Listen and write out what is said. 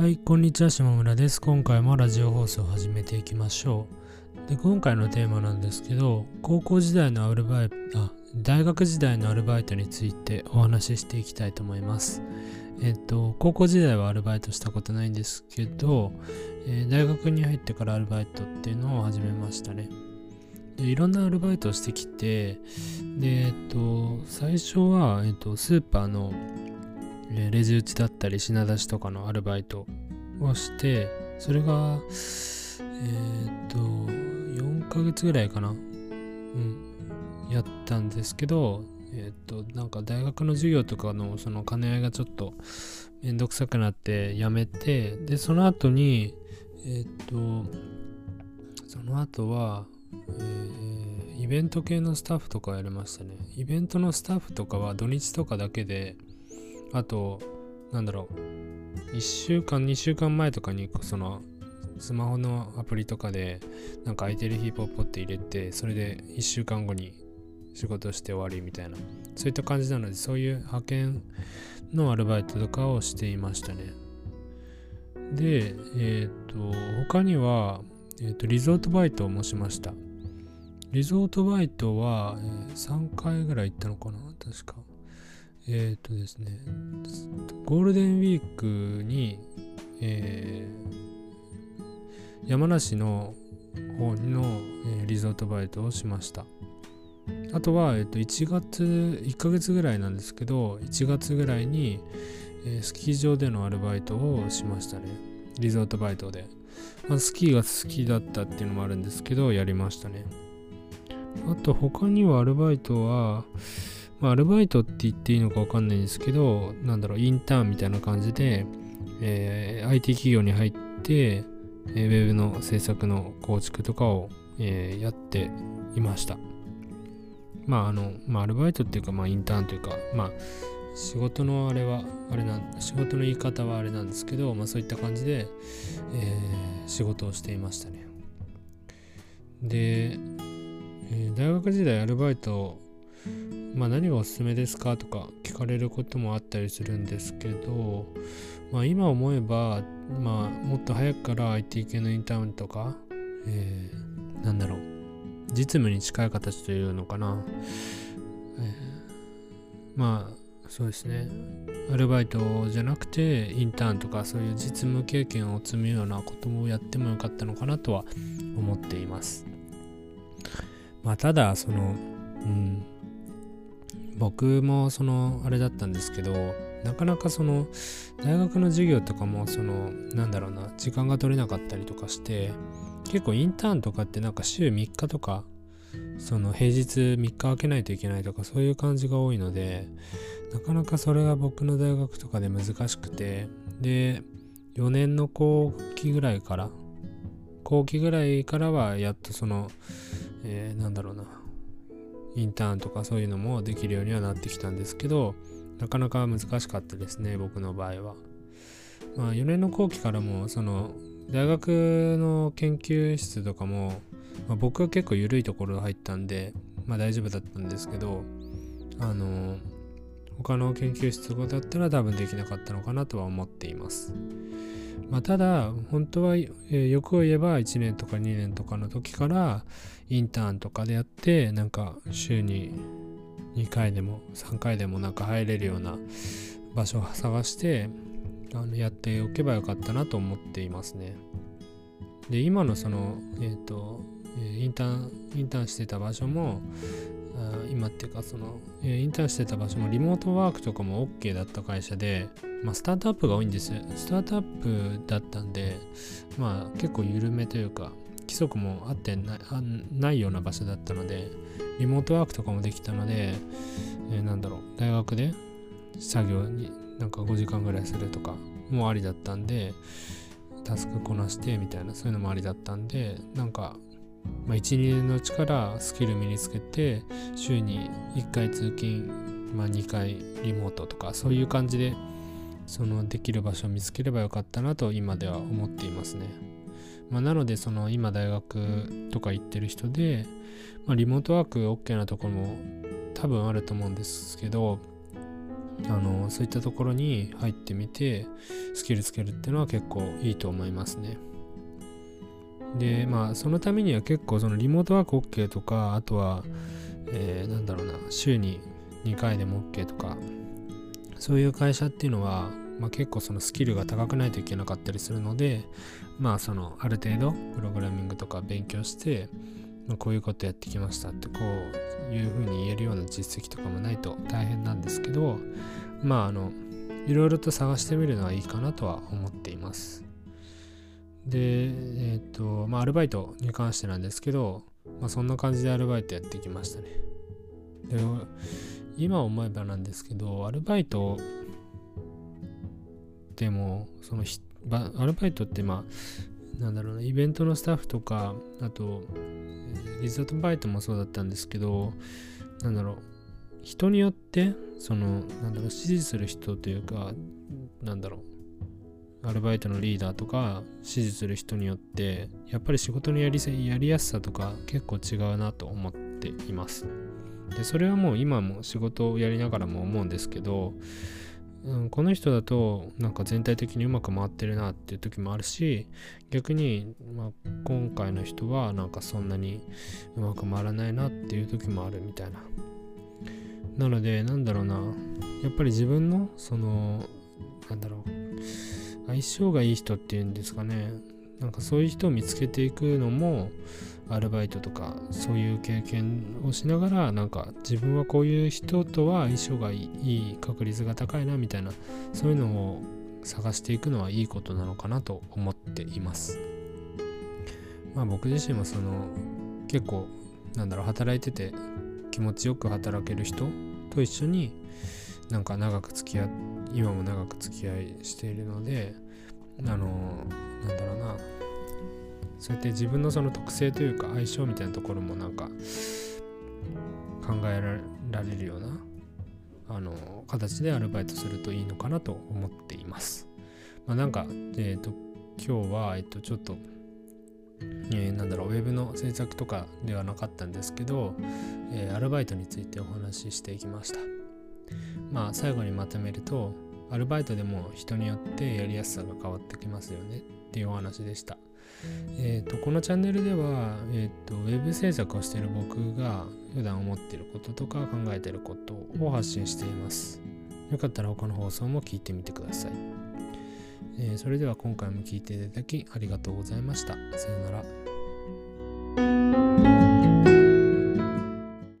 はい、こんにちは、島村です。今回もラジオ放送を始めていきましょう。で、今回のテーマなんですけど、高校時代のアルバイト、あ、大学時代のアルバイトについてお話ししていきたいと思います。えっと、高校時代はアルバイトしたことないんですけど、えー大学に入ってからアルバイトっていうのを始めましたね。でいろんなアルバイトをしてきて、で、えっと、最初は、えっと、スーパーのレジ打ちだったり品出しとかのアルバイトをしてそれがえーっと4ヶ月ぐらいかな。うん。やったんですけどえーっとなんか大学の授業とかのその兼ね合いがちょっとめんどくさくなってやめてでその後にえーっとその後はえーイベント系のスタッフとかやりましたね。イベントのスタッフとかは土日とかだけであと、なんだろう、1週間、2週間前とかに、その、スマホのアプリとかで、なんか空いてる日ポッポって入れて、それで1週間後に仕事して終わりみたいな、そういった感じなので、そういう派遣のアルバイトとかをしていましたね。で、えっ、と、他には、えっ、と、リゾートバイトもしました。リゾートバイトは、えー3回ぐらい行ったのかな確か。えっ、とですね、ゴールデンウィークに、えー山梨の方の、えーリゾートバイトをしました。あとは、えっと1月、1ヶ月ぐらいなんですけど、1月ぐらいに、えスキー場でのアルバイトをしましたね。リゾートバイトで。まあ、スキーが好きだったっていうのもあるんですけど、やりましたね。あと他にはアルバイトは、まあ、アルバイトって言っていいのかわかんないんですけど、なんだろう、インターンみたいな感じで、えー IT 企業に入って、えーウェブの制作の構築とかを、えーやっていました。まあ、あの、まあ、アルバイトっていうか、まあ、インターンというか、まあ、仕事のあれは、あれな、仕事の言い方はあれなんですけど、まあ、そういった感じで、えー仕事をしていましたね。で、えー大学時代アルバイトまあ何がおすすめですかとか聞かれることもあったりするんですけど、まあ今思えば、まあもっと早くから IT 系のインターンとか、えーなんだろう、実務に近い形というのかな。えーまあそうですね。アルバイトじゃなくてインターンとかそういう実務経験を積むようなこともやってもよかったのかなとは思っています。まあただその、うん、僕もそのあれだったんですけどなかなかその大学の授業とかもそのなんだろうな時間が取れなかったりとかして結構インターンとかってなんか週3日とかその平日3日空けないといけないとかそういう感じが多いのでなかなかそれが僕の大学とかで難しくてで4年の後期ぐらいから後期ぐらいからはやっとその、えーなんだろうなインターンとかそういうのもできるようにはなってきたんですけどなかなか難しかったですね僕の場合は。まあ4年の後期からもその大学の研究室とかも、まあ、僕は結構緩いところ入ったんでまあ大丈夫だったんですけどあの他の研究室とかだったら多分できなかったのかなとは思っています。まあ、ただ本当は、えー欲を言えば1年とか2年とかの時からインターンとかでやってなんか週に2回でも3回でもなんか入れるような場所を探してあのやっておけばよかったなと思っていますね。で今のそのえっ、とインターンインターンしてた場所も今っていうかその、えーインターンしてた場所もリモートワークとかも OK だった会社で、まあ、スタートアップが多いんですスタートアップだったんでまあ結構緩めというか規則もあってないあないような場所だったのでリモートワークとかもできたので、えーなんだろう大学で作業になんか5時間ぐらいするとかもありだったんでタスクこなしてみたいなそういうのもありだったんでなんか、まあ、12年のうちからスキル身につけて週に1回通勤、まあ、2回リモートとかそういう感じでそのできる場所を見つければよかったなと今では思っていますね。まあ、なのでその今大学とか行ってる人で、まあ、リモートワーク OK なところも多分あると思うんですけどあのそういったところに入ってみてスキルつけるっていうのは結構いいと思いますね。でまあそのためには結構そのリモートワーク OK とかあとは、えー、なんだろうな週に2回でも OK とかそういう会社っていうのは、まあ、結構そのスキルが高くないといけなかったりするのでまあそのある程度プログラミングとか勉強してまあ、こういうことやってきましたってこういうふうに言えるような実績とかもないと大変なんですけどまああのいろいろと探してみるのはいいかなとは思っています。でえっ、ー、とまあアルバイトに関してなんですけど、まあ、そんな感じでアルバイトやってきましたね。で今思えばなんですけどアルバイトでもそのアルバイトってまあなんだろうなイベントのスタッフとかあとリゾートバイトもそうだったんですけどなんだろう人によってそのなんだろう指示する人というかなんだろうアルバイトのリーダーとか指示する人によってやっぱり仕事のやりやりやすさとか結構違うなと思っています。でそれはもう今も仕事をやりながらも思うんですけどうん、この人だとなんか全体的にうまく回ってるなっていう時もあるし逆に、まあ、今回の人はなんかそんなにうまく回らないなっていう時もあるみたいな。なのでなんだろうな。やっぱり自分のそのなんだろう。相性がいい人っていうんですかね。なんかそういう人を見つけていくのもアルバイトとかそういう経験をしながらなんか自分はこういう人とは相性がいい確率が高いなみたいなそういうのを探していくのはいいことなのかなと思っています。まあ僕自身もその結構なんだろう働いてて気持ちよく働ける人と一緒になんか長く付き合今も長く付き合いしているのであのなんだろうなそうやって自分のその特性というか相性みたいなところもなんか考えられるようなあの形でアルバイトするといいのかなと思っています。まあ、なんか、え、ー、と今日は、えっ、と、ちょっと、えー、なんだろうウェブの制作とかではなかったんですけど、えー、アルバイトについてお話ししていきました。まあ最後にまとめるとアルバイトでも人によってやりやすさが変わってきますよねっていうお話でした。えーと、このチャンネルでは、えーと、ウェブ制作をしている僕が普段思っていることとか考えていることを発信しています。よかったら他の放送も聞いてみてください。えー、それでは今回も聞いていただきありがとうございました。さようなら。